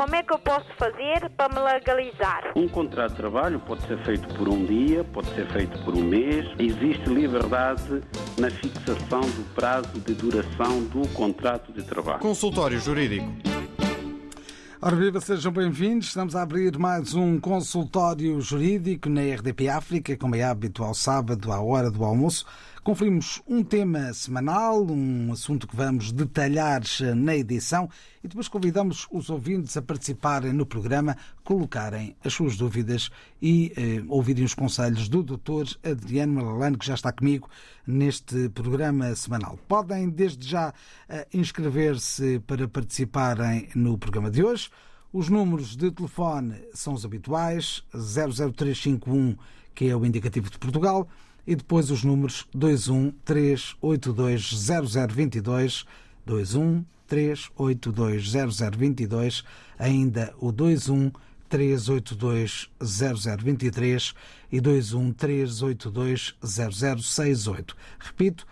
como é que eu posso fazer para me legalizar? Um contrato de trabalho pode ser feito por um dia, pode ser feito por um mês. Existe liberdade na fixação do prazo de duração do contrato de trabalho. Consultório Jurídico. Ora viva, sejam bem-vindos. Estamos a abrir mais um consultório jurídico na RDP África, como é hábito ao sábado, à hora do almoço. Conferimos um tema semanal, um assunto que vamos detalhar na edição e depois convidamos os ouvintes a participarem no programa, colocarem as suas dúvidas e eh, ouvirem os conselhos do Dr. Adriano Malalane, que já está comigo neste programa semanal. Podem, desde já, eh, inscrever-se para participarem no programa de hoje. Os números de telefone são os habituais, 00351, que é o indicativo de Portugal, e depois os números 213820022, 213820022, ainda o 213820023 e 213820068. Repito,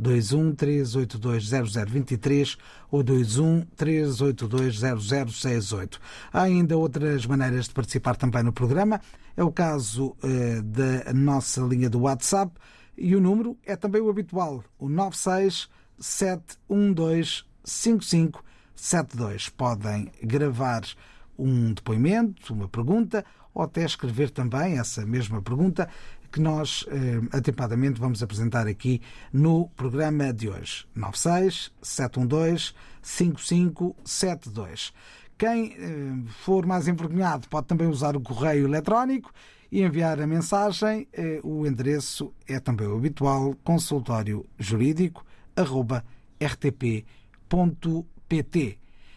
213820022, 213820023 ou 213820068. Há ainda outras maneiras de participar também no programa. É o caso eh, da nossa linha do WhatsApp e o número é também o habitual, o 967125572. Podem gravar um depoimento, uma pergunta ou até escrever também essa mesma pergunta que nós eh, atempadamente vamos apresentar aqui no programa de hoje. 96 712 5572. Quem eh, for mais envergonhado pode também usar o correio eletrónico e enviar a mensagem. Eh, o endereço é também o habitual consultório jurídico arroba rtp.pt.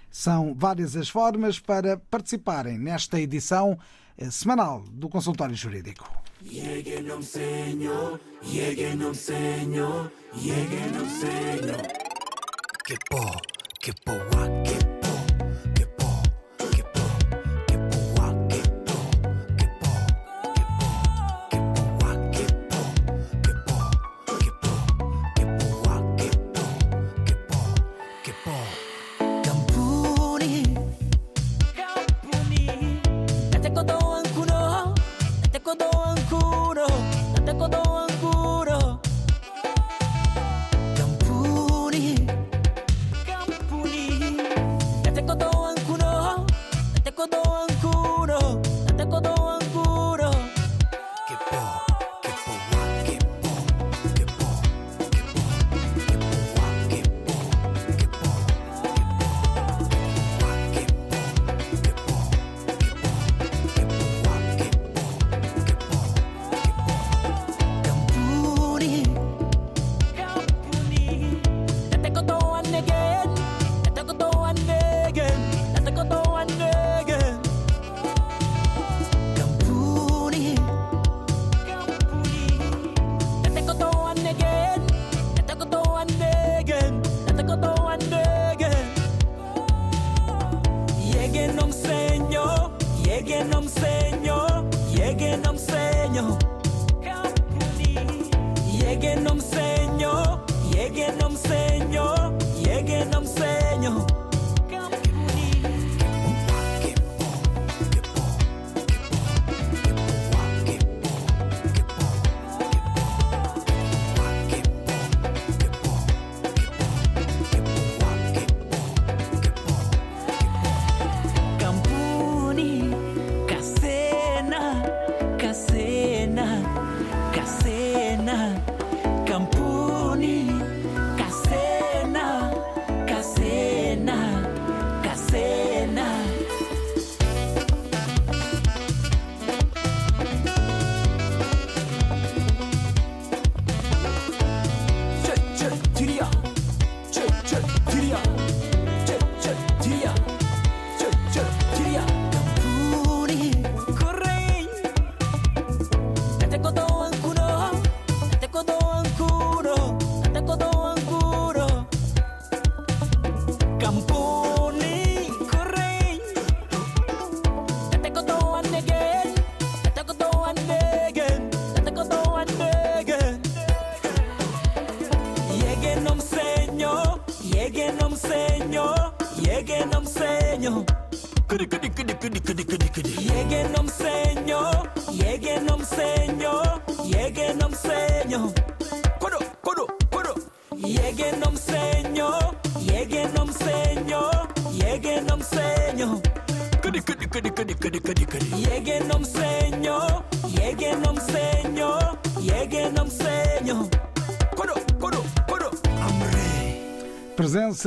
São várias as formas para participarem nesta edição eh, semanal do consultório jurídico. Lleguenom Señor, lleguenom Señor, lleguenom Señor. Que po, que po, que po,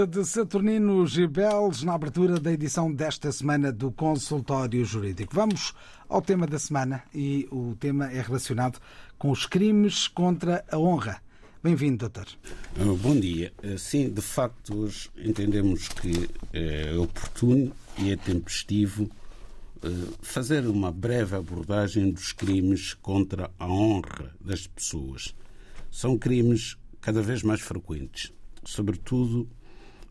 De Saturnino Gibeles na abertura da edição desta semana do Consultório Jurídico. Vamos ao tema da semana e o tema é relacionado com os crimes contra a honra. Bem-vindo, doutor. Uh, Bom dia. Uh, Sim, de facto, hoje entendemos que é oportuno e é tempestivo fazer uma breve abordagem dos crimes contra a honra das pessoas. São crimes cada vez mais frequentes, sobretudo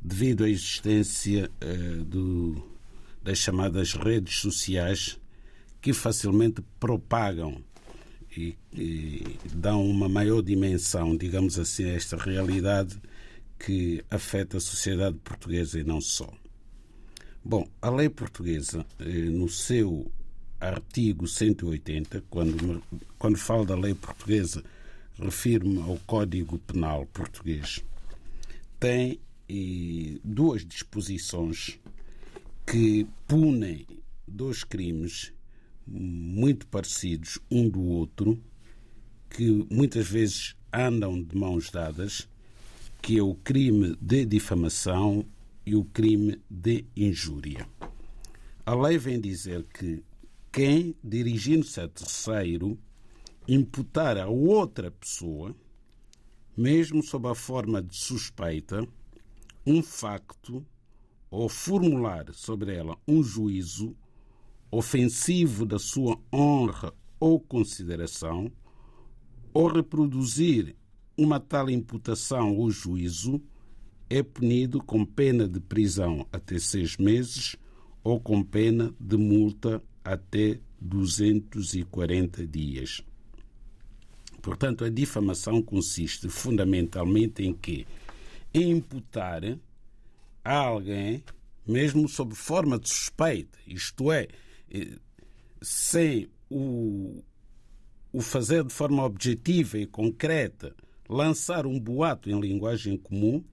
devido à existência eh, do- das chamadas redes sociais que facilmente propagam e, e dão uma maior dimensão, digamos assim, a esta realidade que afeta a sociedade portuguesa e não só. Bom, a lei portuguesa, eh, no seu artigo 180, quando, quando falo da lei portuguesa, refiro-me ao Código Penal português, tem eh, duas disposições que punem dois crimes muito parecidos um do outro, que muitas vezes andam de mãos dadas, que é o crime de difamação e o crime de injúria. A lei vem dizer que quem, dirigindo-se a terceiro, imputar a outra pessoa, mesmo sob a forma de suspeita, um facto ou formular sobre ela um juízo ofensivo da sua honra ou consideração, ou reproduzir uma tal imputação ou juízo, é punido com pena de prisão até seis meses ou com pena de multa até 240 dias. Portanto, a difamação consiste fundamentalmente em que? Imputar a alguém, mesmo sob forma de suspeita, isto é, eh, sem o, o fazer de forma objetiva e concreta, lançar um boato em linguagem comum,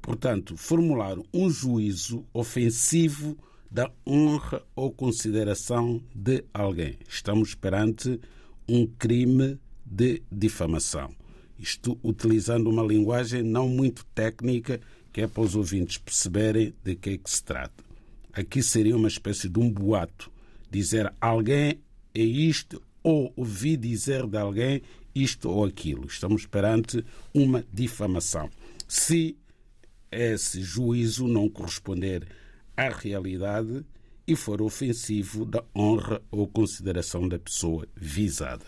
portanto, formular um juízo ofensivo da honra ou consideração de alguém. Estamos perante um crime de difamação. Isto utilizando uma linguagem não muito técnica, que é para os ouvintes perceberem de que é que se trata. Aqui seria uma espécie de um boato. Dizer alguém é isto, ou ouvi dizer de alguém isto ou aquilo. Estamos perante uma difamação. Se esse juízo não corresponder à realidade e for ofensivo da honra ou consideração da pessoa visada.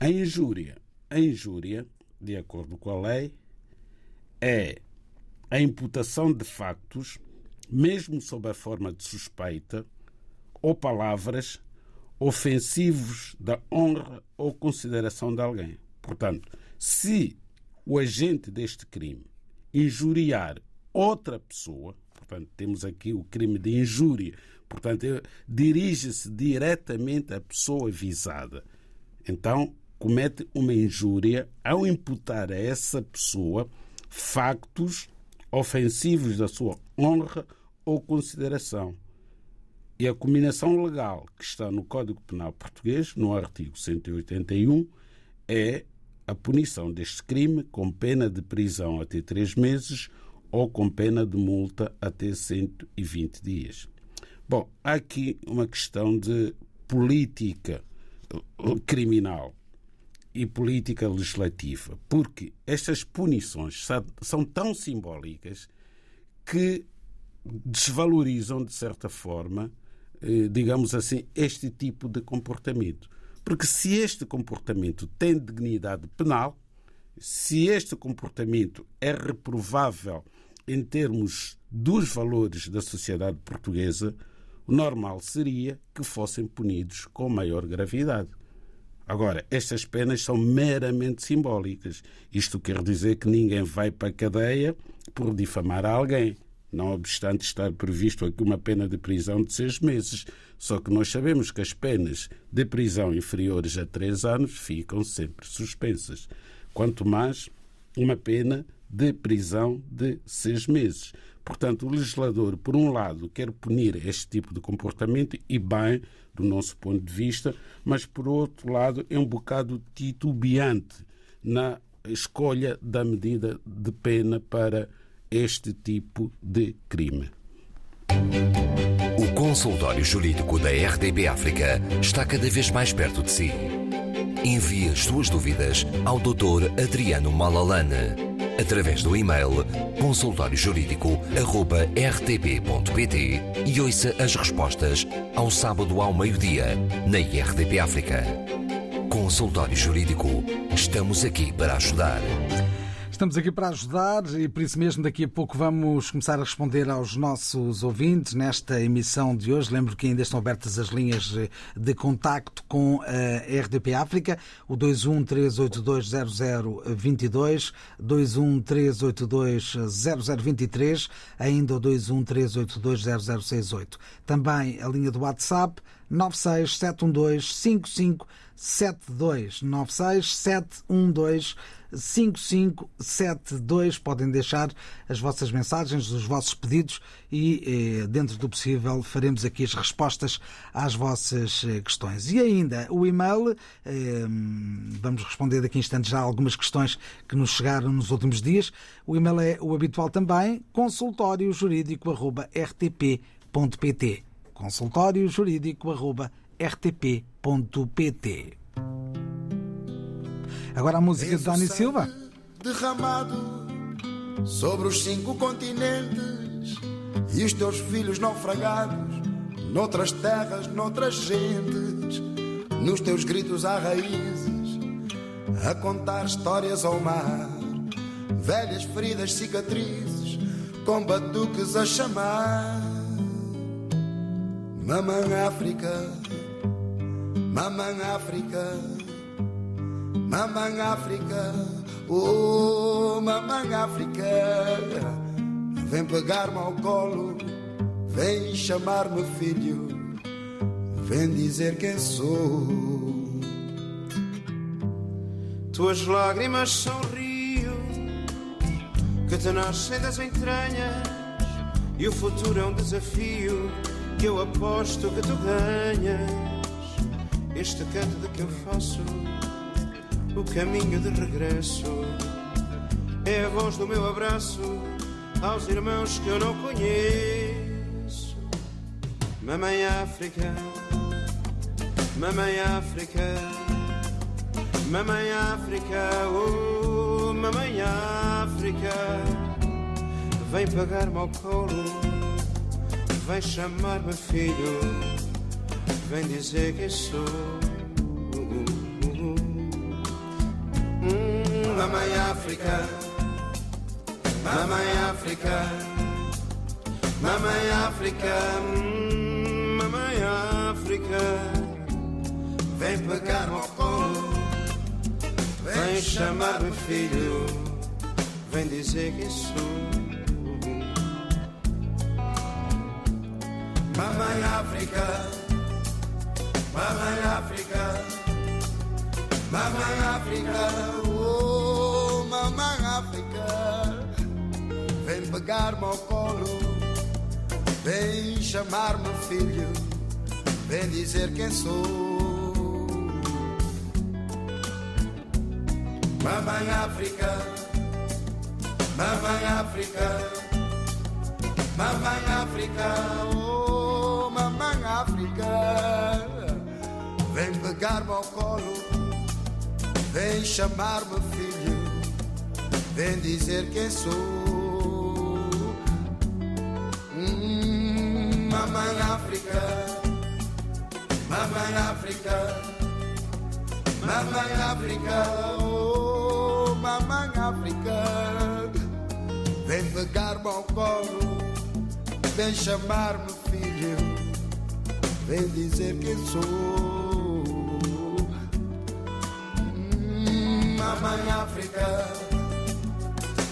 A injúria. A injúria, de acordo com a lei, é a imputação de factos, mesmo sob a forma de suspeita, ou palavras ofensivos da honra ou consideração de alguém. Portanto, se o agente deste crime injuriar outra pessoa, portanto, temos aqui o crime de injúria, portanto, dirige-se diretamente à pessoa visada. Então, comete uma injúria ao imputar a essa pessoa factos ofensivos da sua honra ou consideração. E a combinação legal que está no Código Penal Português, no artigo 181, é a punição deste crime com pena de prisão até três meses ou com pena de multa até 120 dias. Bom, há aqui uma questão de política criminal e política legislativa, porque estas punições são tão simbólicas que desvalorizam, de certa forma, digamos assim, este tipo de comportamento. Porque se este comportamento tem dignidade penal, se este comportamento é reprovável em termos dos valores da sociedade portuguesa, o normal seria que fossem punidos com maior gravidade. Agora, estas penas são meramente simbólicas. Isto quer dizer que ninguém vai para a cadeia por difamar alguém, não obstante estar previsto aqui uma pena de prisão de seis meses. Só que nós sabemos que as penas de prisão inferiores a três anos ficam sempre suspensas. Quanto mais uma pena de prisão de seis meses. Portanto, o legislador, por um lado, quer punir este tipo de comportamento e bem, do nosso ponto de vista, mas por outro lado, é um bocado titubeante na escolha da medida de pena para este tipo de crime. O consultório jurídico da RDB África está cada vez mais perto de si. Envie as suas dúvidas ao Dr. Adriano Malalane através do e-mail consultóriojurídico.rtp.pt e ouça as respostas ao sábado ao meio-dia na RDP África. Consultório Jurídico. Estamos aqui para ajudar. Estamos aqui para ajudar e por isso mesmo daqui a pouco vamos começar a responder aos nossos ouvintes nesta emissão de hoje. Lembro que ainda estão abertas as linhas de contacto com a RDP África, o 213820022, 213820023, ainda o 213820068. Também a linha do WhatsApp 96712 5572 96712 5572. Podem deixar as vossas mensagens, os vossos pedidos e, eh, dentro do possível, faremos aqui as respostas às vossas eh, questões. E ainda o e-mail, eh, vamos responder daqui a instantes já algumas questões que nos chegaram nos últimos dias. O e-mail é o habitual também, consultóriojurídico.rtp.pt consultóriojurídico.rtp.pt Agora a música de Dani Silva. Derramado sobre os cinco continentes e os teus filhos naufragados noutras terras, noutras gentes, nos teus gritos há raízes, a contar histórias ao mar, velhas feridas, cicatrizes, com batuques a chamar. Mamãe África, mamãe África. Mamãe África, oh mamãe África, vem pegar-me ao colo, vem chamar-me filho, vem dizer quem sou. Tuas lágrimas são rio que te nascem das entranhas e o futuro é um desafio que eu aposto que tu ganhas. Este canto de que eu faço o caminho de regresso. É a voz do meu abraço aos irmãos que eu não conheço. Mamãe África, Mamãe África, Mamãe África, oh Mamãe África, vem pegar-me ao colo, vem chamar-me filho, vem dizer quem sou. Mamãe África, Mamãe África, Mamãe África, Mamãe África, vem pegar-me ao colo, vem chamar-me filho, vem dizer que sou. Mamãe África, Mamãe África, Mamãe África, oh Mamãe África, vem pegar-me ao colo, vem chamar-me filho, vem dizer quem sou. Mamãe África, Mamãe África, Mamãe África, oh Mamãe África, vem pegar-me ao colo, vem chamar-me filho, vem dizer quem sou. Hum, Mamãe África, Mamãe África, Mamãe África, oh Mamãe África, vem pegar-me ao colo, vem chamar-me filho, vem dizer quem sou. Mamãe África,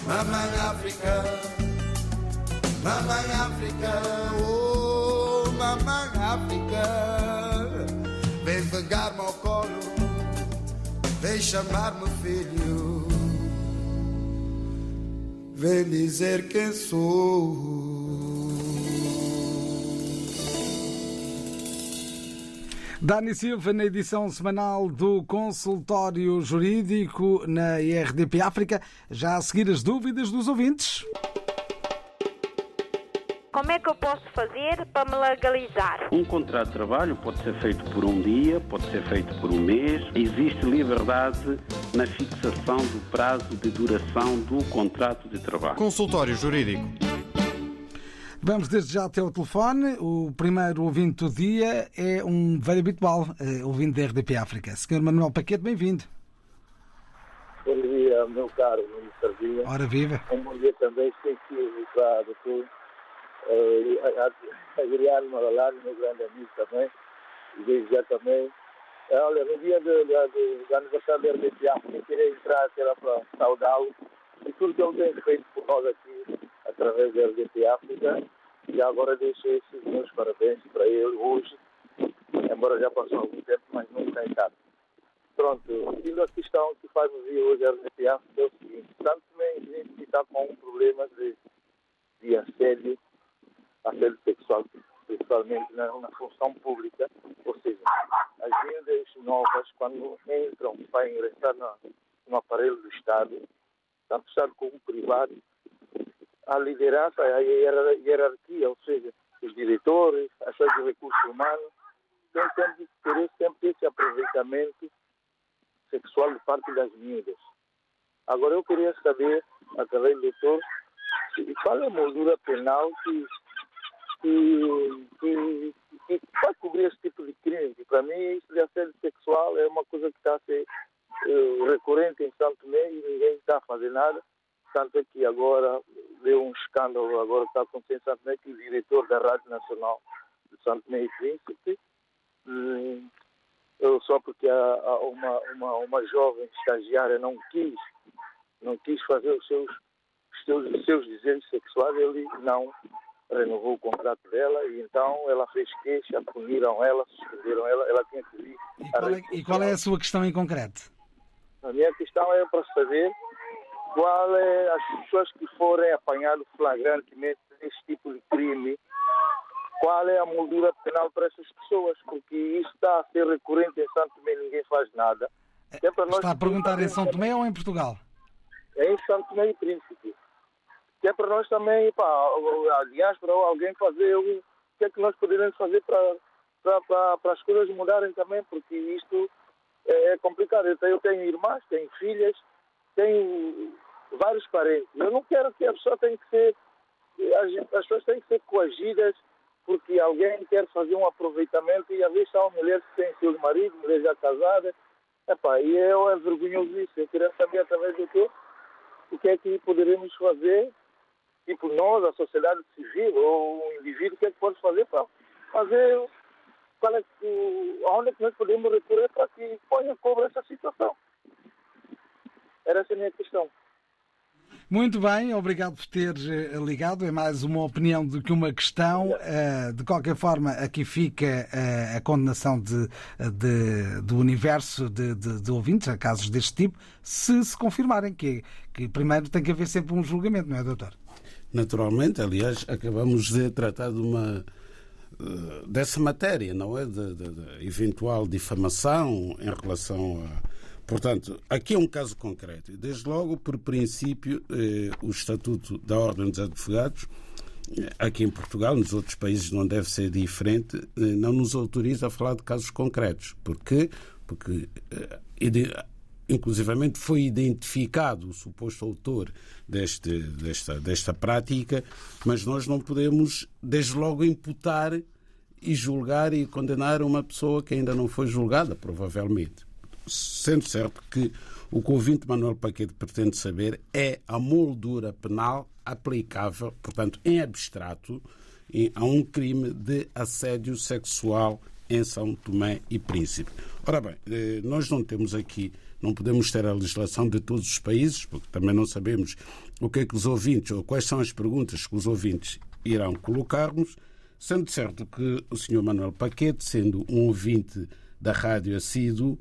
Mamãe África, Mamãe África, oh Mamãe África, vem pegar-me ao colo, vem chamar-me filho, vem dizer quem sou. Dani Silva, na edição semanal do Consultório Jurídico na IRDP África, já a seguir as dúvidas dos ouvintes. Como é que eu posso fazer para me legalizar? Um contrato de trabalho pode ser feito por um dia, pode ser feito por um mês. Existe liberdade na fixação do prazo de duração do contrato de trabalho. Consultório Jurídico. Vamos desde já até o telefone. O primeiro ouvinte do dia é um velho habitual, eh, ouvinte da RDP África. Senhor Manuel Paquete, bem-vindo. Bom dia, meu caro Ministro Sardinha. Ora viva. Um bom dia também específico para a doutor uh, Adriano Marolano, meu grande amigo também. E desde já também. Eh, olha, no dia do, do, do aniversário da RDP África, queria entrar era para saudá-lo e tudo que ele tem feito por nós aqui, através da RDP África. E agora deixo esses meus parabéns para ele hoje, embora já passou algum tempo, mas nunca em casa. Pronto, e a questão que faz nos vir hoje a RDP África é o seguinte, tanto gente está com um problema de, de assédio, assédio sexual, principalmente na, na função pública, ou seja, as vindas novas, quando entram para ingressar no aparelho do Estado, tanto Estado como privado, a liderança, a hierarquia, ou seja, os diretores, as chefes de recursos humanos, têm sempre querer sempre esse aproveitamento sexual de parte das miúdas. Agora eu queria saber, através do doutor, qual é a moldura penal que, que, que, que vai cobrir esse tipo de crime. Para mim, isso de assédio sexual é uma coisa que está a ser uh, recorrente em Santo Tomé e ninguém está a fazer nada. Tanto é que agora deu um escândalo, agora está acontecendo em Santo Tomé, que o diretor da Rádio Nacional de Santo e Príncipe, hum, só porque a, a uma, uma, uma jovem estagiária não quis, não quis fazer os seus, os seus, os seus desejos sexuais, ele não renovou o contrato dela e então ela fez queixa, puniram ela, suspenderam ela, ela tinha que vir. E qual, é, e qual é a sua questão em concreto? A minha questão é para saber qual é as pessoas que forem apanhadas flagrantemente nesse tipo de crime, qual é a moldura penal para essas pessoas, porque isso está a ser recorrente em São Tomé e ninguém faz nada. É está a perguntar em São Tomé ou em Portugal? É em São Tomé e Príncipe. Que é para nós também, pá, a diáspora ou alguém fazer o que é que nós poderíamos fazer para, para, para, para as coisas mudarem também, porque isto é complicado. Eu tenho, eu tenho irmãs, tenho filhas, tenho vários parentes. Eu não quero que a pessoa tenha que ser. As, pessoas têm que ser coagidas porque alguém quer fazer um aproveitamento e às vezes são mulheres que têm seus maridos, mulheres já casadas. Epá, e é, é vergonhoso isso. Eu queria saber através do que o que é que poderemos fazer, tipo nós, a sociedade civil ou o indivíduo, o que é que pode fazer para fazer qual é que, onde é que nós podemos recorrer para que ponha cobra essa situação. Era essa a minha questão. Muito bem, obrigado por ter eh, ligado. É mais uma opinião do que uma questão. Eh, de qualquer forma, aqui fica eh, a condenação de, de do universo de, de, de, ouvintes a casos deste tipo, se se confirmarem que, que primeiro tem que haver sempre um julgamento, não é, doutor? Naturalmente, aliás, acabamos de tratar de uma dessa matéria, não é? De, de, de eventual difamação em relação a Portanto, aqui é um caso concreto. Desde logo, por princípio, eh, o Estatuto da Ordem dos Advogados, eh, aqui em Portugal, nos outros países não deve ser diferente, eh, não nos autoriza a falar de casos concretos. Porquê? Porque, eh, inclusivamente, foi identificado o suposto autor deste, desta, desta prática, mas nós não podemos, desde logo, imputar e julgar e condenar uma pessoa que ainda não foi julgada, provavelmente sendo certo que o que o ouvinte Manuel Paquete pretende saber é a moldura penal aplicável, portanto, em abstrato, a um crime de assédio sexual em São Tomé e Príncipe. Ora bem, eh, nós não temos aqui Não podemos ter a legislação de todos os países, porque também não sabemos o que é que os ouvintes, ou quais são as perguntas que os ouvintes irão colocar-nos, sendo certo que o Sr. Manuel Paquete, sendo um ouvinte da rádio assíduo,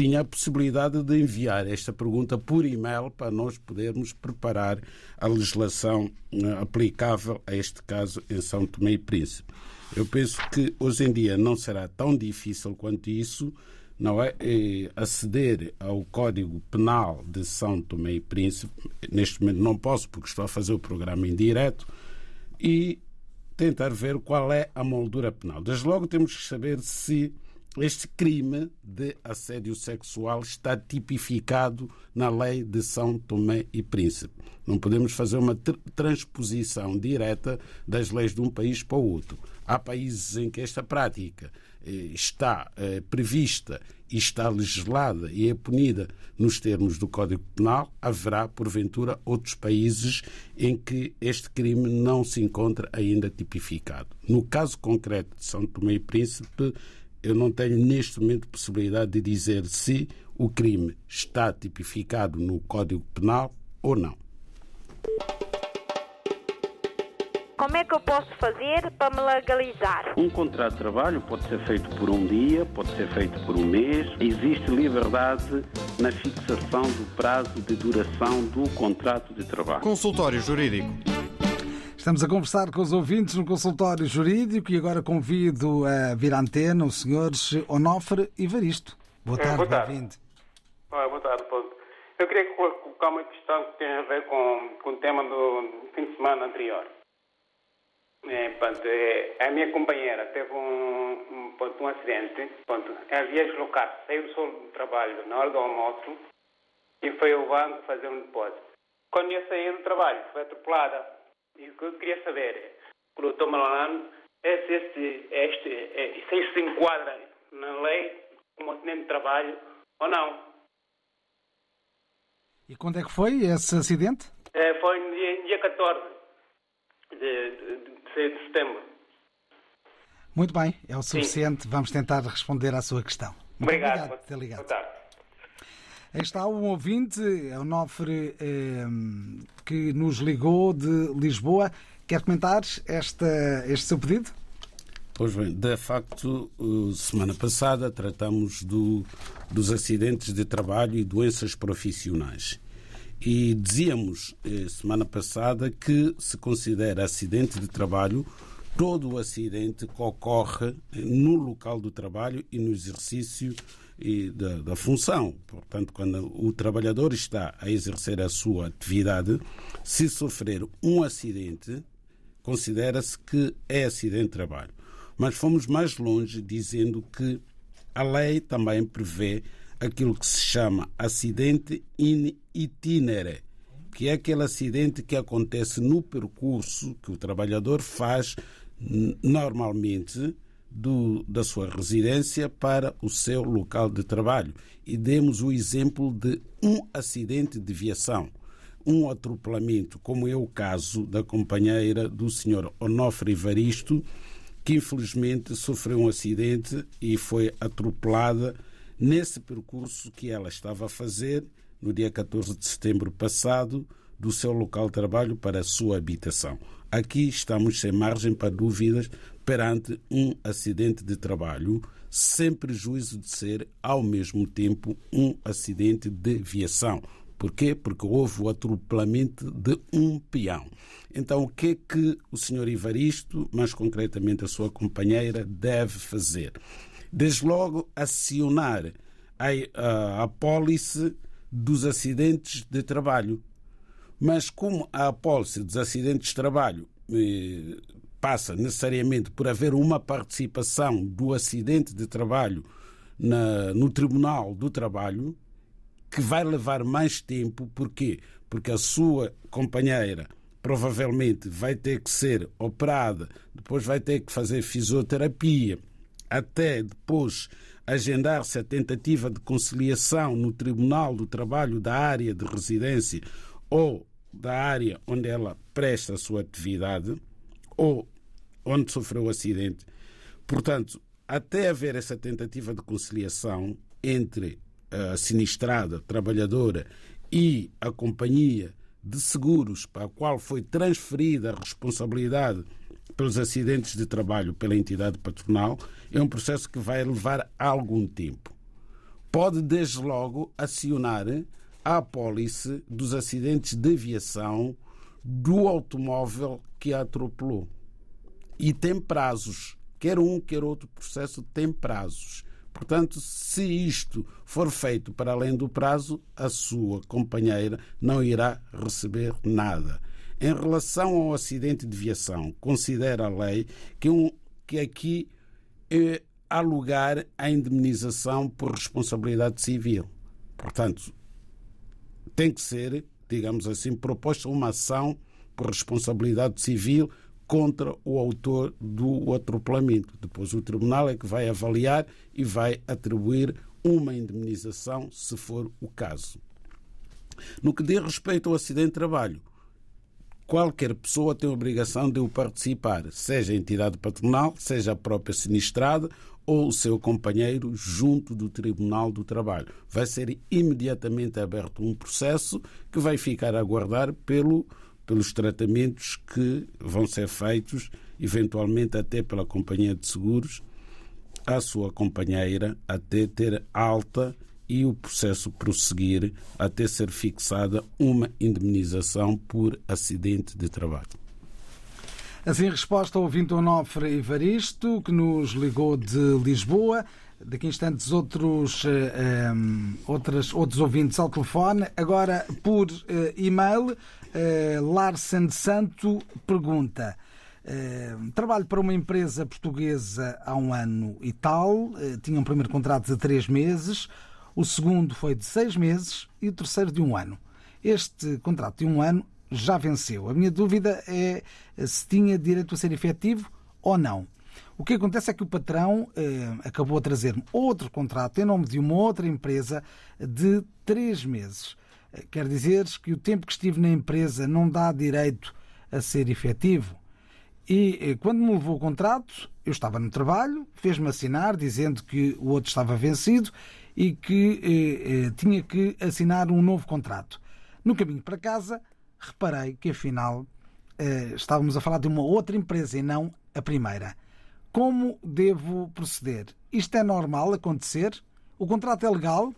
tinha a possibilidade de enviar esta pergunta por e-mail para nós podermos preparar a legislação eh, aplicável a este caso em São Tomé e Príncipe. Eu penso que hoje em dia não será tão difícil quanto isso, não é? aceder ao Código Penal de São Tomé e Príncipe. Neste momento não posso porque estou a fazer o programa em direto e tentar ver qual é a moldura penal. Desde logo temos que saber se este crime de assédio sexual está tipificado na lei de São Tomé e Príncipe. Não podemos fazer uma transposição direta das leis de um país para o outro. Há países em que esta prática eh, está eh, prevista e está legislada e é punida nos termos do Código Penal, haverá, porventura, outros países em que este crime não se encontra ainda tipificado. No caso concreto de São Tomé e Príncipe, eu não tenho neste momento possibilidade de dizer se o crime está tipificado no Código Penal ou não. Como é que eu posso fazer para me legalizar? Um contrato de trabalho pode ser feito por um dia, pode ser feito por um mês. Existe liberdade na fixação do prazo de duração do contrato de trabalho. Consultório Jurídico. Estamos a conversar com os ouvintes no consultório jurídico e agora convido a vir à antena o senhor Onofre Ivaristo. Boa é, tarde, boa tarde. bem-vindo. Ah, boa tarde, Paulo. Eu queria colocar uma questão que tem a ver com, com o tema do fim de semana anterior. É, pronto, é, a minha companheira teve um, um, pronto, um acidente, pronto, ela ia deslocar, saiu do sol do trabalho na hora do almoço e foi ao banco fazer um depósito. Quando ia sair do trabalho, foi atropelada e o que eu queria saber, o doutor Malalano, é se este, este, é, se isto se enquadra na lei como acidente de trabalho ou não. E quando é que foi esse acidente? É, foi no dia, dia 14 de, de, de, de setembro. Muito bem, é o suficiente. Sim. Vamos tentar responder à sua questão. Muito obrigado, obrigado por ter ligado. Aí está um ouvinte, é o Nofre, eh, que nos ligou de Lisboa. Quer comentar esta, este seu pedido? Pois bem, de facto, semana passada tratamos do, dos acidentes de trabalho e doenças profissionais. E dizíamos, eh, semana passada, que se considera acidente de trabalho todo o acidente que ocorre no local do trabalho e no exercício e da, da, função. Portanto, quando o trabalhador está a exercer a sua atividade, se sofrer um acidente, considera-se que é acidente de trabalho. Mas fomos mais longe dizendo que a lei também prevê aquilo que se chama acidente in itinere, que é aquele acidente que acontece no percurso que o trabalhador faz normalmente do, da sua residência para o seu local de trabalho. E demos o exemplo de um acidente de viação, um atropelamento, como é o caso da companheira do Sr. Onofre Evaristo, que infelizmente sofreu um acidente e foi atropelada nesse percurso que ela estava a fazer no dia 14 de setembro passado, do seu local de trabalho para a sua habitação. Aqui estamos sem margem para dúvidas perante um acidente de trabalho, sem prejuízo de ser, ao mesmo tempo, um acidente de viação. Porquê? Porque houve o atropelamento de um peão. Então, o que é que o senhor Ivaristo, mais concretamente a sua companheira, deve fazer? Desde logo, acionar a, a, dos acidentes de trabalho. Mas como a apólice dos acidentes de trabalho eh, passa necessariamente por haver uma participação do acidente de trabalho na, no Tribunal do Trabalho, que vai levar mais tempo. Porquê? Porque a sua companheira provavelmente vai ter que ser operada, depois vai ter que fazer fisioterapia, até depois agendar-se a tentativa de conciliação no Tribunal do Trabalho da área de residência ou da área onde ela presta a sua atividade ou onde sofreu o acidente. Portanto, até haver essa tentativa de conciliação entre a sinistrada, trabalhadora e a companhia de seguros para a qual foi transferida a responsabilidade pelos acidentes de trabalho pela entidade patronal, é um processo que vai levar algum tempo. Pode, desde logo, acionar a apólice dos acidentes de aviação do automóvel que a atropelou. E tem prazos. Quer um, quer outro processo tem prazos. Portanto, se isto for feito para além do prazo, a sua companheira não irá receber nada. Em relação ao acidente de viação, considera a lei que, um, que aqui eh, há lugar à indemnização por responsabilidade civil. Portanto, tem que ser, digamos assim, proposta uma ação por responsabilidade civil contra o autor do atropelamento. Depois o tribunal é que vai avaliar e vai atribuir uma indemnização, se for o caso. No que diz respeito ao acidente de trabalho, qualquer pessoa tem a obrigação de o participar, seja a entidade patronal, seja a própria sinistrada ou o seu companheiro junto do Tribunal do Trabalho. Vai ser imediatamente aberto um processo que vai ficar a aguardar pelo pelos tratamentos que vão ser feitos, eventualmente até pela companhia de seguros, à sua companheira, até ter alta e o processo prosseguir até ser fixada uma indemnização por acidente de trabalho. Assim, resposta ao ouvinte Onofre Evaristo, que nos ligou de Lisboa. Daqui a instantes, outros, um, eh, ehm, outras, outros ouvintes ao telefone. Agora, por uh, e-mail, uh, Larsen Santo pergunta. Uh, trabalho para uma empresa portuguesa há um ano e tal. Uh, tinha um primeiro contrato de três meses, o segundo foi de seis meses e o terceiro de um ano. Este contrato de um ano já venceu. A minha dúvida é se tinha direito a ser efetivo ou não. O que acontece é que o patrão eh, acabou a trazer-me outro contrato em nome de uma outra empresa de três meses. Eh, quer dizer que o tempo que estive na empresa não dá direito a ser efetivo. E eh, quando me levou o contrato, eu estava no trabalho, fez-me assinar dizendo que o outro estava vencido e que eh, eh, tinha que assinar um novo contrato. No caminho para casa, reparei que afinal eh, estávamos a falar de uma outra empresa e não a primeira. Como devo proceder? Isto é normal acontecer? O contrato é legal?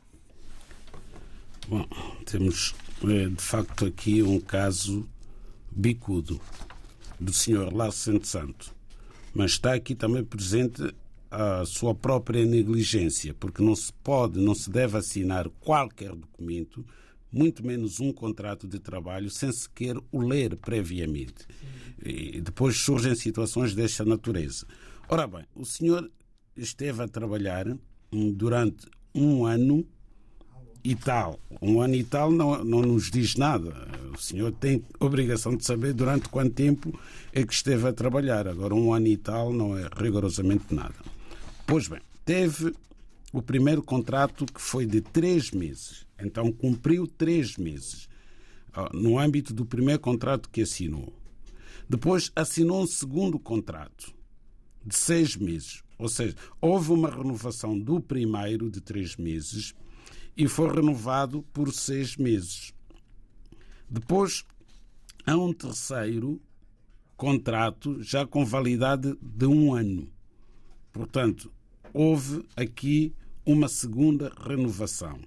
Bom, temos eh, de facto aqui um caso bicudo do Sr. Lácio Santo. Mas está aqui também presente a sua própria negligência, porque não se pode, não se deve assinar qualquer documento, muito menos um contrato de trabalho, sem sequer o ler previamente. E depois surgem situações desta natureza. Ora bem, o senhor esteve a trabalhar durante um ano e tal. Um ano e tal não, não nos diz nada. O senhor tem obrigação de saber durante quanto tempo é que esteve a trabalhar. Agora, um ano e tal não é rigorosamente nada. Pois bem, teve o primeiro contrato que foi de três meses. Então, cumpriu três meses ah, no âmbito do primeiro contrato que assinou. Depois, assinou um segundo contrato de seis meses. Ou seja, houve uma renovação do primeiro de três meses e foi renovado por seis meses. Depois, há um terceiro contrato já com validade de um ano. Portanto, houve aqui uma segunda renovação.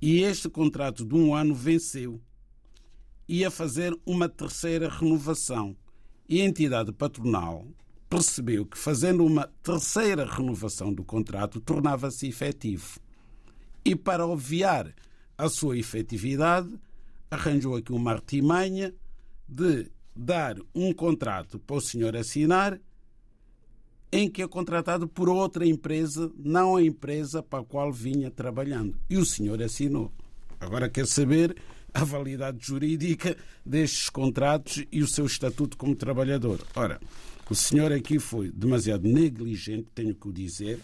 E este contrato de um ano venceu. Ia fazer uma terceira renovação. E a entidade patronal percebeu que fazendo uma terceira renovação do contrato tornava-se efetivo. E para obviar a sua efetividade, arranjou aqui uma artimanha de dar um contrato para o senhor assinar em que é contratado por outra empresa, não a empresa para a qual vinha trabalhando. E o senhor assinou. Agora quer saber a validade jurídica destes contratos e o seu estatuto como trabalhador. Ora, o senhor aqui foi demasiado negligente, tenho que o dizer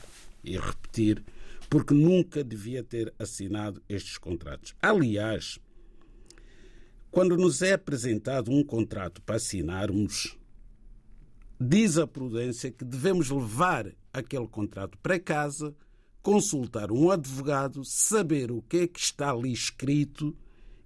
e repetir, porque nunca devia ter assinado estes contratos. Aliás, quando nos é apresentado um contrato para assinarmos, diz a prudência que devemos levar aquele contrato para casa, consultar um advogado, saber o que é que está ali escrito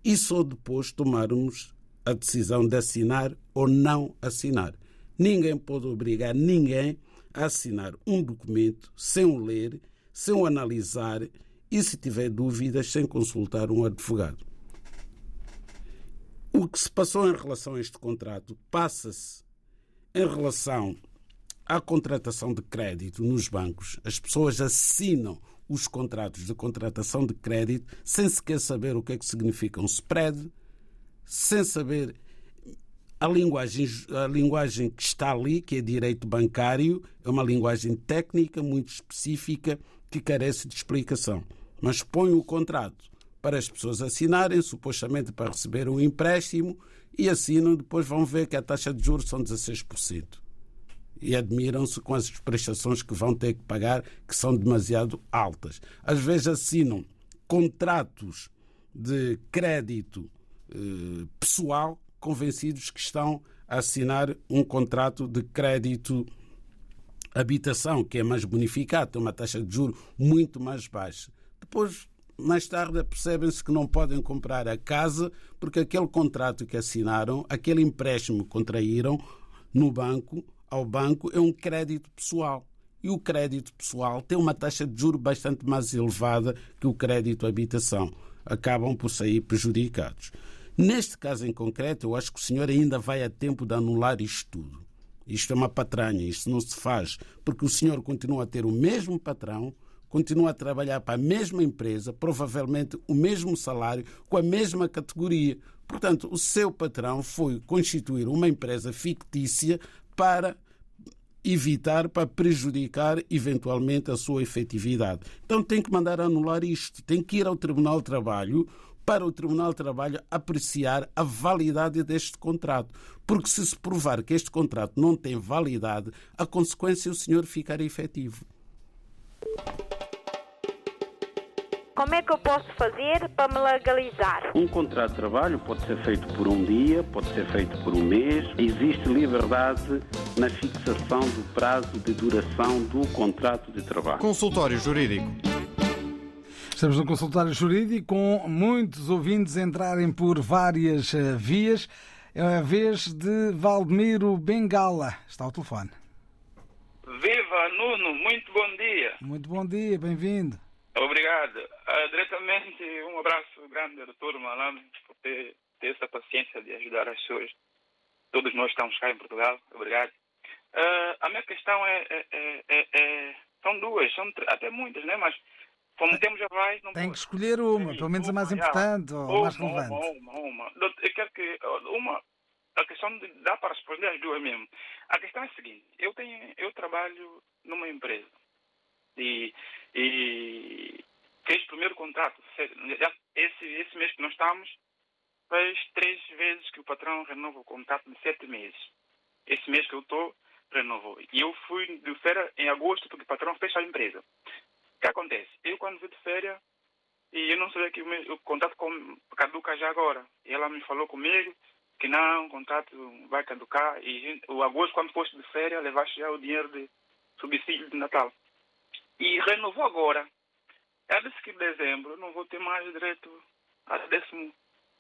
e só depois tomarmos a decisão de assinar ou não assinar. Ninguém pode obrigar ninguém a assinar um documento sem o ler, sem o analisar e, se tiver dúvidas, sem consultar um advogado. O que se passou em relação a este contrato passa-se em relação à contratação de crédito nos bancos. As pessoas assinam os contratos de contratação de crédito sem sequer saber o que é que significa um spread, sem saber a linguagem, a linguagem que está ali, que é direito bancário, é uma linguagem técnica muito específica que carece de explicação. Mas põe o contrato para as pessoas assinarem, supostamente para receber um empréstimo, e assinam, depois vão ver que a taxa de juros são 16%. E admiram-se com as prestações que vão ter que pagar, que são demasiado altas. Às vezes assinam contratos de crédito eh, pessoal convencidos que estão a assinar um contrato de crédito habitação, que é mais bonificado, tem uma taxa de juro muito mais baixa. Depois, mais tarde, percebem-se que não podem comprar a casa porque aquele contrato que assinaram, aquele empréstimo que contraíram no banco, ao banco, é um crédito pessoal. E o crédito pessoal tem uma taxa de juro bastante mais elevada que o crédito habitação. Acabam por sair prejudicados. Neste caso em concreto, eu acho que o senhor ainda vai a tempo de anular isto tudo. Isto é uma patranha, isto não se faz, porque o senhor continua a ter o mesmo patrão, continua a trabalhar para a mesma empresa, provavelmente o mesmo salário, com a mesma categoria. Portanto, o seu patrão foi constituir uma empresa fictícia para evitar, para prejudicar eventualmente a sua efetividade. Então tem que mandar anular isto, tem que ir ao Tribunal de Trabalho para o Tribunal de Trabalho apreciar a validade deste contrato. Porque se se provar que este contrato não tem validade, a consequência é o senhor ficar efetivo. Como é que eu posso fazer para me legalizar? Um contrato de trabalho pode ser feito por um dia, pode ser feito por um mês. Existe liberdade na fixação do prazo de duração do contrato de trabalho. Consultório Jurídico. Estamos no consultório jurídico com muitos ouvintes entrarem por várias eh, vias. É a vez de Valdemiro Bengala. Está ao telefone. Viva Nuno, muito bom dia. Muito bom dia, bem-vindo. Obrigado. Uh, diretamente, um abraço grande ao Dr. Malame por ter, ter, essa paciência de ajudar as pessoas. Todos nós estamos cá em Portugal. Obrigado. Uh, a minha questão é, é, é, é, são duas, são até muitas, né? Mas como temos a mais, não Tem pode... que escolher uma, pelo menos a mais importante ou uma, mais relevante. Uma, uma, uma. Eu quero que uma a questão de, dá para responder as duas mesmo. A questão é a seguinte: eu tenho, eu trabalho numa empresa e, e fez o primeiro contrato. Esse, esse mês que nós estamos, fez três vezes que o patrão renova o contrato de sete meses. Esse mês que eu estou, renovou. E eu fui de férias em agosto porque o patrão fecha a empresa. O que acontece? Eu, quando fui de férias, e eu não sabia que o, meu, o contrato com, caduca já agora. E ela me falou comigo que não, o contrato vai caducar. E o agosto, quando foste de férias, levaste já o dinheiro de subsídio de Natal. E renovou agora. Ela disse que em dezembro eu não vou ter mais direito a décimo,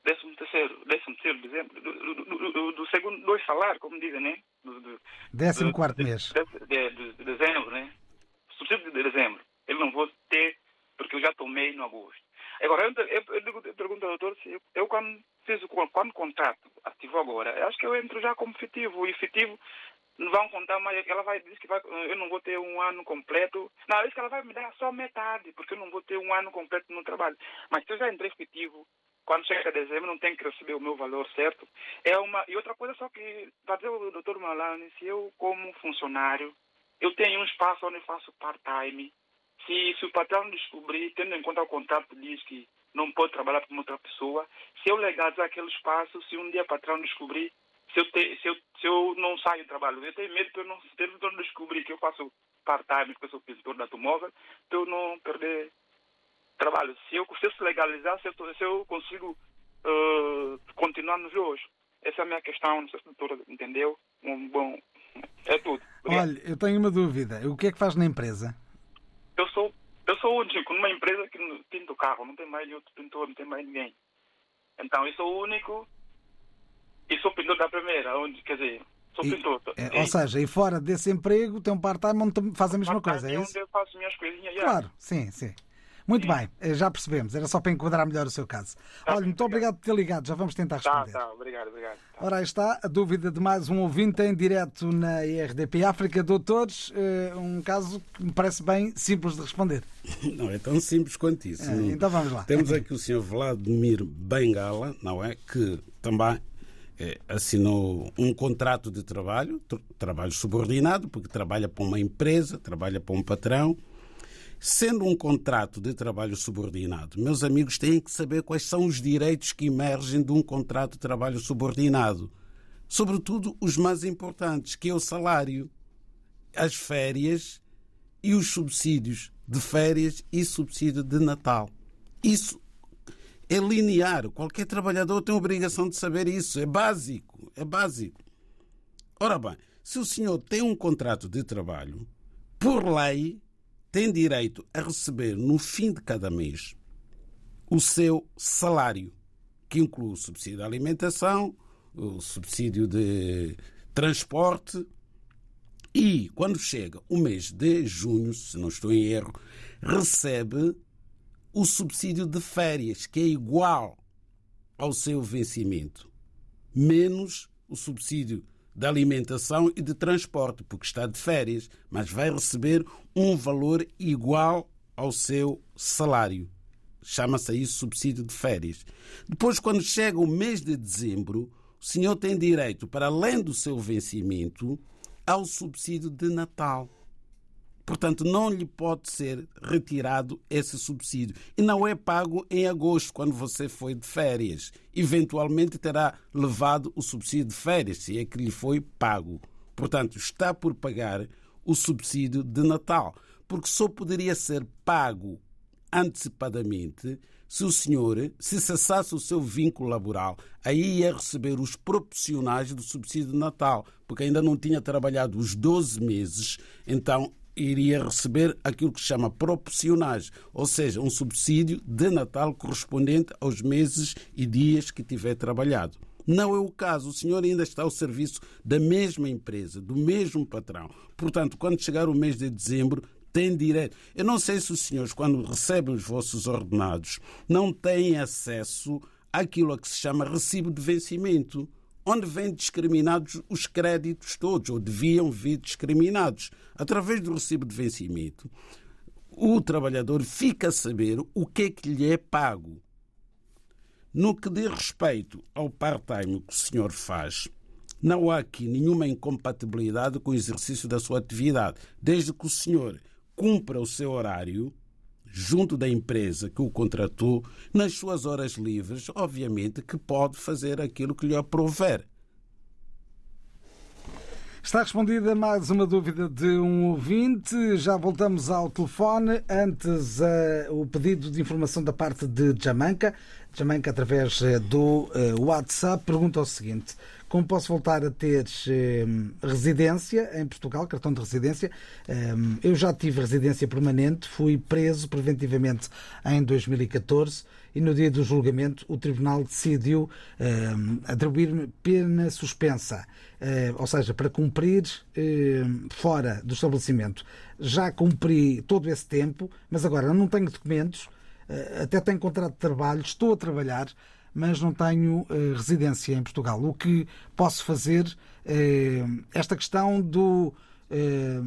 décimo terceiro, décimo terceiro de dezembro, do, do, do, do segundo, dois salários, como dizem, né? Décimo quarto mês. De, de, de, de dezembro, né? Subsídio de dezembro. Eu não vou ter, porque eu já tomei no agosto. Agora, eu, eu, eu, eu pergunto ao doutor se eu, eu, quando fiz o quando contrato ativou agora, acho que eu entro já como efetivo. O efetivo não vão contar mais. Ela vai dizer que vai, eu não vou ter um ano completo. Não, ela diz que ela vai me dar só metade, porque eu não vou ter um ano completo no trabalho. Mas se eu já entrei efetivo, quando chega dezembro, não tenho que receber o meu valor certo. É uma E outra coisa, só que, para dizer o doutor Malane, se eu, como funcionário, eu tenho um espaço onde faço part-time, se, se o patrão descobrir, tendo em conta o contrato diz que não pode trabalhar com outra pessoa, se eu legalizar aquele espaço, se um dia o patrão descobrir, se eu, te, se eu, se eu não saio do trabalho, eu tenho medo de eu não, de eu descobrir que eu faço part-time, porque eu sou pintor de automóvel, de eu não perder trabalho. Se eu, se eu se legalizar, se eu, se eu consigo uh, continuar nos jogos. Essa é a minha questão, não sei se a doutora entendeu. Um bom, é tudo. Obrigado. Olha, eu tenho uma dúvida. O que é que faz na empresa? Eu sou, eu sou o único numa empresa que pinta o carro, não tem mais outro pintor, não tem mais ninguém. Então eu sou o único e sou pintor da primeira, onde, quer dizer, sou E- pintor. É, ou seja, e fora desse emprego, tem um part-time onde faz a mesma coisa, é onde isso? eu faço minhas coisinhas. já. Claro, sim, sim. Muito bem, eh, já percebemos. Era só para enquadrar melhor o seu caso. Olha, muito obrigado por ter ligado. Já vamos tentar Tá, responder. tá, obrigado, obrigado. Ora, aí está a dúvida de mais um ouvinte em direto na IRDP África. Doutores, eh, um caso que me parece bem simples de responder. Não é tão simples quanto isso. É, então vamos lá. Temos aqui o senhor Vladimir Bengala, não é? Que também assinou um contrato de trabalho, tr- trabalho subordinado, porque trabalha para uma empresa, trabalha para um patrão. Sendo um contrato de trabalho subordinado, meus amigos têm que saber quais são os direitos que emergem de um contrato de trabalho subordinado. Sobretudo os mais importantes, que é o salário, as férias e os subsídios de férias e subsídio de Natal. Isso é linear. Qualquer trabalhador tem a obrigação de saber isso. É básico. É básico. Ora bem, se o senhor tem um contrato de trabalho, por lei, tem direito a receber no fim de cada mês o seu salário, que inclui o subsídio de alimentação, o subsídio de transporte e, quando chega o mês de junho, se não estou em erro, recebe o subsídio de férias, que é igual ao seu vencimento, menos o subsídio de alimentação e de transporte, porque está de férias, mas vai receber um valor igual ao seu salário. Chama-se isso subsídio de férias. Depois, quando chega o mês de dezembro, o senhor tem direito, para além do seu vencimento, ao subsídio de Natal. Portanto, não lhe pode ser retirado esse subsídio. E não é pago em agosto, quando você foi de férias. Eventualmente terá levado o subsídio de férias, se é que lhe foi pago. Portanto, está por pagar o subsídio de Natal. Porque só poderia ser pago antecipadamente se o senhor, se cessasse o seu vínculo laboral, aí ia receber os proporcionais do subsídio de Natal, porque ainda não tinha trabalhado os 12 meses, então iria receber aquilo que se chama proporcionais, ou seja, um subsídio de Natal correspondente aos meses e dias que tiver trabalhado. Não é o caso. O senhor ainda está ao serviço da mesma empresa, do mesmo patrão. Portanto, quando chegar o mês de dezembro, tem direito. Eu não sei se os senhores, quando recebem os vossos ordenados, não têm acesso àquilo a que se chama recibo de vencimento, onde vêm discriminados os créditos todos, ou deviam vir discriminados. Através do recibo de vencimento, o trabalhador fica a saber o que é que lhe é pago. No que diz respeito ao part-time que o senhor faz, não há aqui nenhuma incompatibilidade com o exercício da sua atividade, desde que o senhor cumpra o seu horário junto da empresa que o contratou, nas suas horas livres, obviamente que pode fazer aquilo que lhe aprover. Está respondida mais uma dúvida de um ouvinte. Já voltamos ao telefone. Antes, eh, o pedido de informação da parte de Jamanca. Jamanca, através eh, do eh, WhatsApp, pergunta o seguinte: Como posso voltar a ter eh, residência em Portugal, cartão de residência? Eh, eu já tive residência permanente, fui preso preventivamente em 2014 e no dia do julgamento o Tribunal decidiu eh, atribuir-me pena suspensa, eh, ou seja, para cumprir fora do estabelecimento. Já cumpri todo esse tempo, mas agora não tenho documentos, eh, até tenho contrato de trabalho, estou a trabalhar, mas não tenho eh, residência em Portugal. O que posso fazer, eh, esta questão do. eh,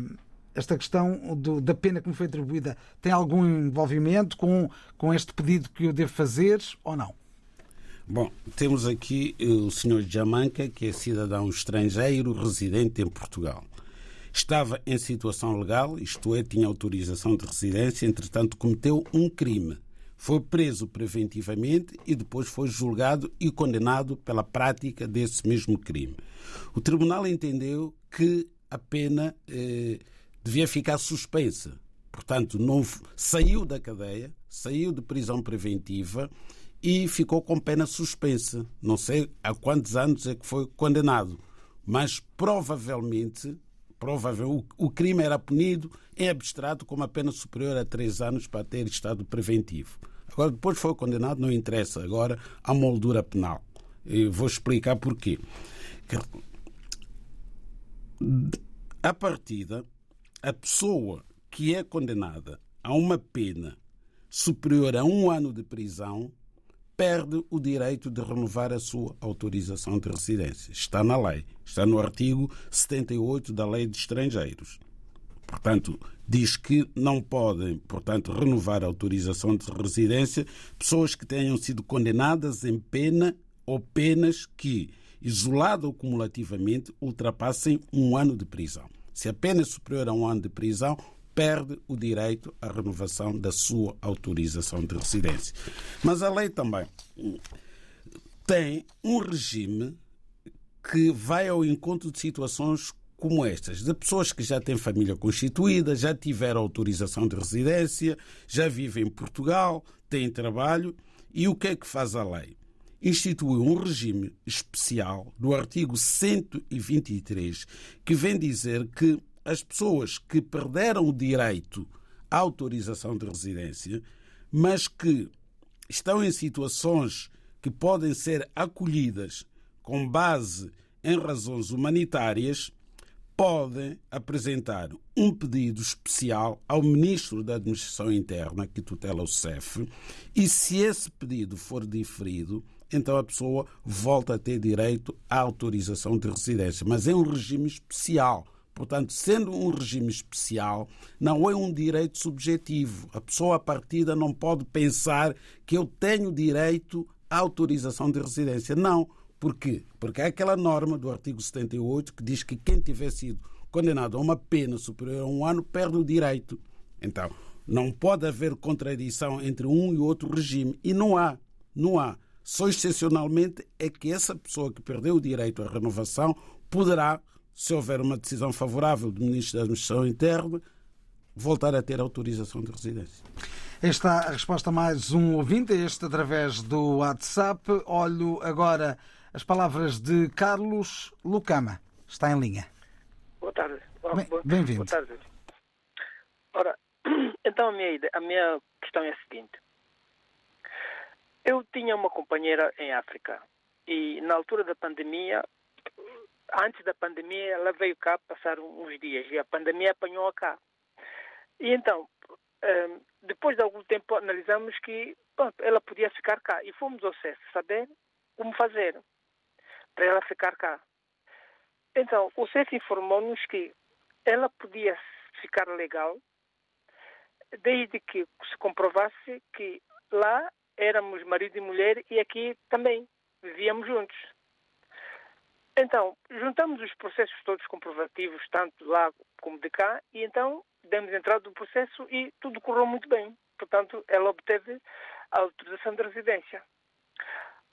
esta questão do- da pena que me foi atribuída tem algum envolvimento com, com este pedido que eu devo fazer ou não? Bom, temos aqui o Sr. Jamanca, que é cidadão estrangeiro residente em Portugal. Estava em situação legal, isto é, tinha autorização de residência, entretanto cometeu um crime. Foi preso preventivamente e depois foi julgado e condenado pela prática desse mesmo crime. O tribunal entendeu que a pena eh, devia ficar suspensa. Portanto, não saiu da cadeia, saiu de prisão preventiva e ficou com pena suspensa. Não sei há quantos anos é que foi condenado, mas provavelmente, provável. O, o crime era punido em abstrato com uma pena superior a três anos para ter estado preventivo. Agora, depois foi condenado, não interessa agora a moldura penal. Eu vou explicar porquê. A partida, a pessoa que é condenada a uma pena superior a um ano de prisão perde o direito de renovar a sua autorização de residência. Está na lei, está no artigo 78 da Lei de Estrangeiros. Portanto, diz que não podem, portanto, renovar a autorização de residência pessoas que tenham sido condenadas em pena ou penas que, isolado ou cumulativamente, ultrapassem um ano de prisão. Se a pena é superior a um ano de prisão, perde o direito à renovação da sua autorização de residência. Mas a lei também tem um regime que vai ao encontro de situações como estas, de pessoas que já têm família constituída, já tiveram autorização de residência, já vivem em Portugal, têm trabalho. E o que é que faz a lei? Institui um regime especial do artigo 123 que vem dizer que as pessoas que perderam o direito à autorização de residência, mas que estão em situações que podem ser acolhidas com base em razões humanitárias, podem apresentar um pedido especial ao Ministro da Administração Interna, que tutela o CEF, e se esse pedido for diferido, então a pessoa volta a ter direito à autorização de residência. Mas é um regime especial Portanto, sendo um regime especial, não é um direito subjetivo. A pessoa a partida não pode pensar que eu tenho direito à autorização de residência. Não. Por quê? Porque é aquela norma do artigo 78 que diz que quem tiver sido condenado a uma pena superior a um ano perde o direito. Então, não pode haver contradição entre um e outro regime. E não há. Não há. Só excepcionalmente é que essa pessoa que perdeu o direito à renovação poderá se houver uma decisão favorável do Ministro da Administração Interna, voltar a ter autorização de residência. Esta a resposta mais um ouvinte, este através do WhatsApp. Olho agora as palavras de Carlos Lucama. Está em linha. Boa tarde. Bem-vindo. Boa tarde. Ora, então a minha, a minha questão é a seguinte. Eu tinha uma companheira em África e na altura da pandemia antes da pandemia, ela veio cá passar uns dias e a pandemia apanhou-a cá. E então, ehm, depois de algum tempo, analisamos que ela podia ficar cá e fomos ao CEF saber como fazer para ela ficar cá. Então, o CEF informou-nos que ela podia ficar legal desde que se comprovasse que lá éramos marido e mulher e aqui também vivíamos juntos. Então, juntamos os processos todos comprovativos, tanto lá como de cá, e então demos entrada no processo e tudo correu muito bem. Portanto, ela obteve a autorização de residência.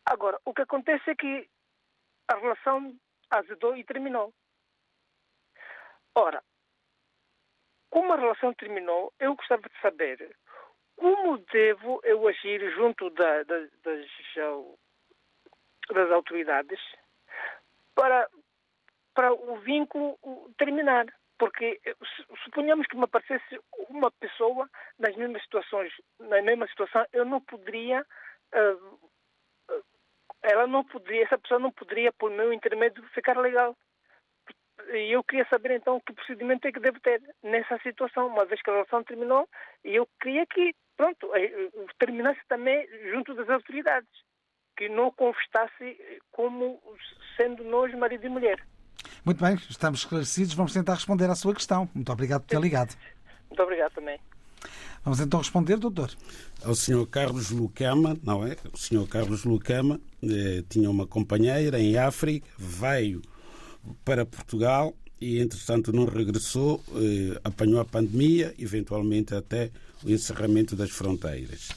Agora, o que acontece é que a relação azedou e terminou. Ora, como a relação terminou, eu gostava de saber como devo eu agir junto da, da, das, das autoridades para, para o vínculo terminar. Porque suponhamos que me aparecesse uma pessoa nas mesmas situações, na mesma situação, eu não poderia, uh, ela não poderia, essa pessoa não poderia, por meu intermédio, ficar legal. E eu queria saber então que procedimento é que devo ter nessa situação, uma vez que a relação terminou, e eu queria que, pronto, eh, terminasse também junto das autoridades que não constasse como sendo nós marido e mulher. Muito bem, estamos esclarecidos. Vamos tentar responder à sua questão. Muito obrigado por ter ligado. Muito obrigado também. Vamos então responder, doutor. Ao senhor Carlos Lucama, não é? O senhor Carlos Lucama eh, tinha uma companheira em África, veio para Portugal e, entretanto, não regressou, eh, apanhou a pandemia, eventualmente até o encerramento das fronteiras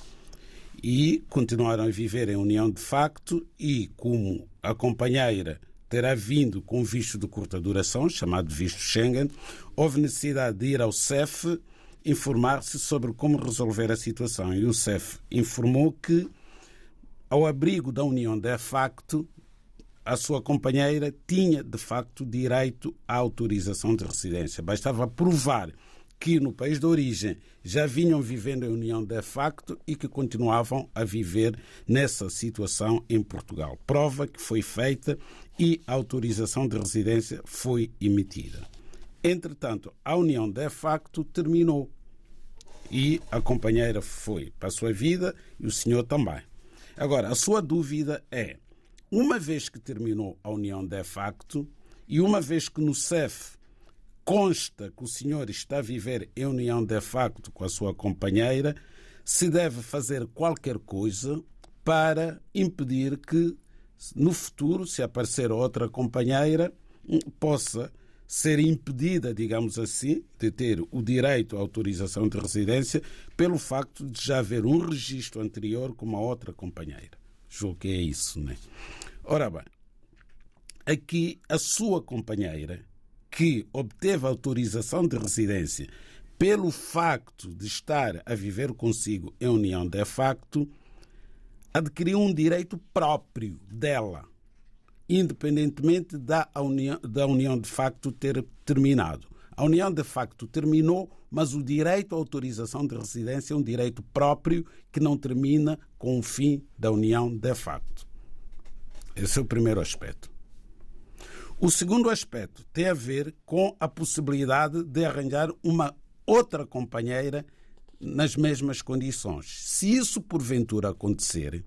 e continuaram a viver em união de facto e como a companheira terá vindo com visto de curta duração, chamado visto Schengen, houve necessidade de ir ao CEF informar-se sobre como resolver a situação. E o CEF informou que, ao abrigo da união de facto, a sua companheira tinha, de facto, direito à autorização de residência. Bastava provar que no país de origem já vinham vivendo em união de facto e que continuavam a viver nessa situação em Portugal. Prova que foi feita e a autorização de residência foi emitida. Entretanto, a união de facto terminou e a companheira foi para a sua vida e o senhor também. Agora, a sua dúvida é: uma vez que terminou a união de facto e uma vez que no CEF consta que o senhor está a viver em união de facto com a sua companheira, se deve fazer qualquer coisa para impedir que no futuro, se aparecer outra companheira, possa ser impedida, digamos assim, de ter o direito à autorização de residência pelo facto de já haver um registro anterior com uma outra companheira. Julgo que é isso, né? Ora bem, aqui a sua companheira que obteve autorização de residência pelo facto de estar a viver consigo em união de facto, adquiriu um direito próprio dela, independentemente da união, da união de facto ter terminado. A união de facto terminou, mas o direito à autorização de residência é um direito próprio que não termina com o fim da união de facto. Esse é o primeiro aspecto. O segundo aspecto tem a ver com a possibilidade de arranjar uma outra companheira nas mesmas condições. Se isso porventura acontecer,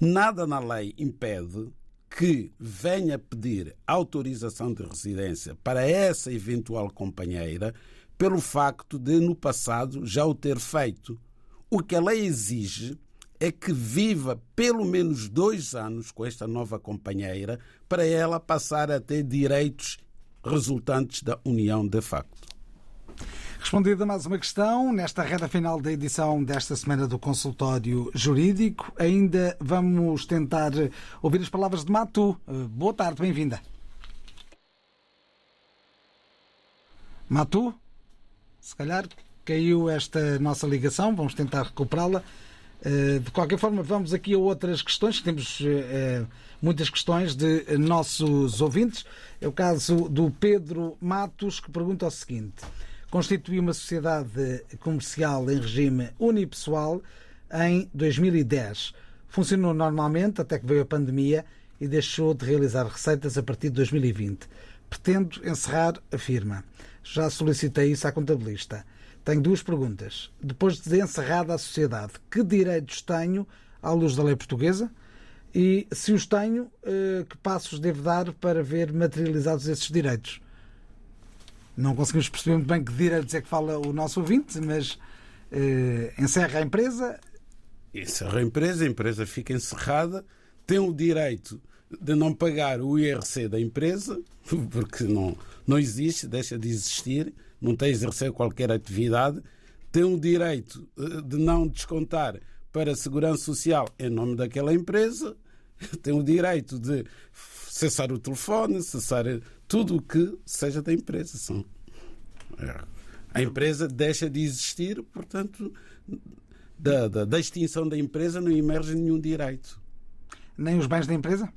nada na lei impede que venha pedir autorização de residência para essa eventual companheira pelo facto de, no passado, já o ter feito. O que a lei exige é que viva pelo menos dois anos com esta nova companheira para ela passar a ter direitos resultantes da união de facto. Respondida mais uma questão, nesta reta final da edição desta semana do consultório jurídico, ainda vamos tentar ouvir as palavras de Matu. Boa tarde, bem-vinda. Matu, se calhar caiu esta nossa ligação, vamos tentar recuperá-la. De qualquer forma, vamos aqui a outras questões. Temos muitas questões de nossos ouvintes. É o caso do Pedro Matos, que pergunta o seguinte: Constituiu uma sociedade comercial em regime unipessoal em 2010. Funcionou normalmente até que veio a pandemia e deixou de realizar receitas a partir de 2020. Pretendo encerrar a firma. Já solicitei isso à contabilista. Tenho duas perguntas. Depois de encerrada a sociedade, que direitos tenho à luz da lei portuguesa? E, se os tenho, que passos devo dar para ver materializados esses direitos? Não conseguimos perceber muito bem que direitos é que fala o nosso ouvinte, mas encerra a empresa. Encerra a empresa, a empresa fica encerrada, tem o direito de não pagar o IRC da empresa, porque não, não existe, deixa de existir não tem exercer qualquer atividade, tem o direito de não descontar para a Segurança Social em nome daquela empresa, tem o direito de cessar o telefone, cessar tudo o que seja da empresa. São... A empresa deixa de existir, portanto, da, da, da extinção da empresa não emerge nenhum direito. Nem os bens da empresa?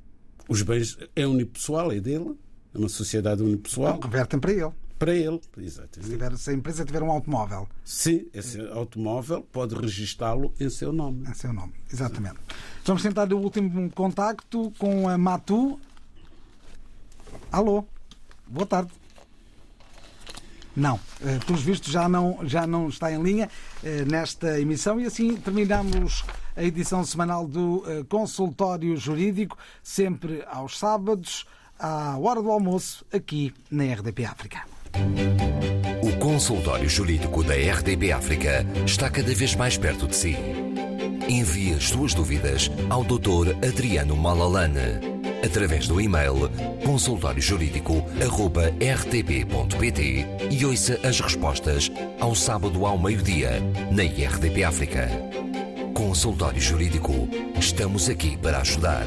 Os bens é unipessoal, é dele, é uma sociedade unipessoal. Não, revertem para ele para ele. Exatamente. Se, tiver, se, a empresa tiver um automóvel. Sim, esse automóvel pode registá-lo em seu nome. Em seu nome, exatamente. Sim. Vamos tentar o último contacto com a Matu. Alô, boa tarde. Não, pelos vistos já não, já não está em linha nesta emissão e assim terminamos a edição semanal do Consultório Jurídico, sempre aos sábados, à hora do almoço, aqui na RDP África. O consultório jurídico da RDB África está cada vez mais perto de si. Envie as suas dúvidas ao Dr. Adriano Malalane através do e-mail consultóriojurídico.rtp.pt e ouça as respostas ao sábado ao meio-dia na RDP África. Consultório Jurídico. Estamos aqui para ajudar.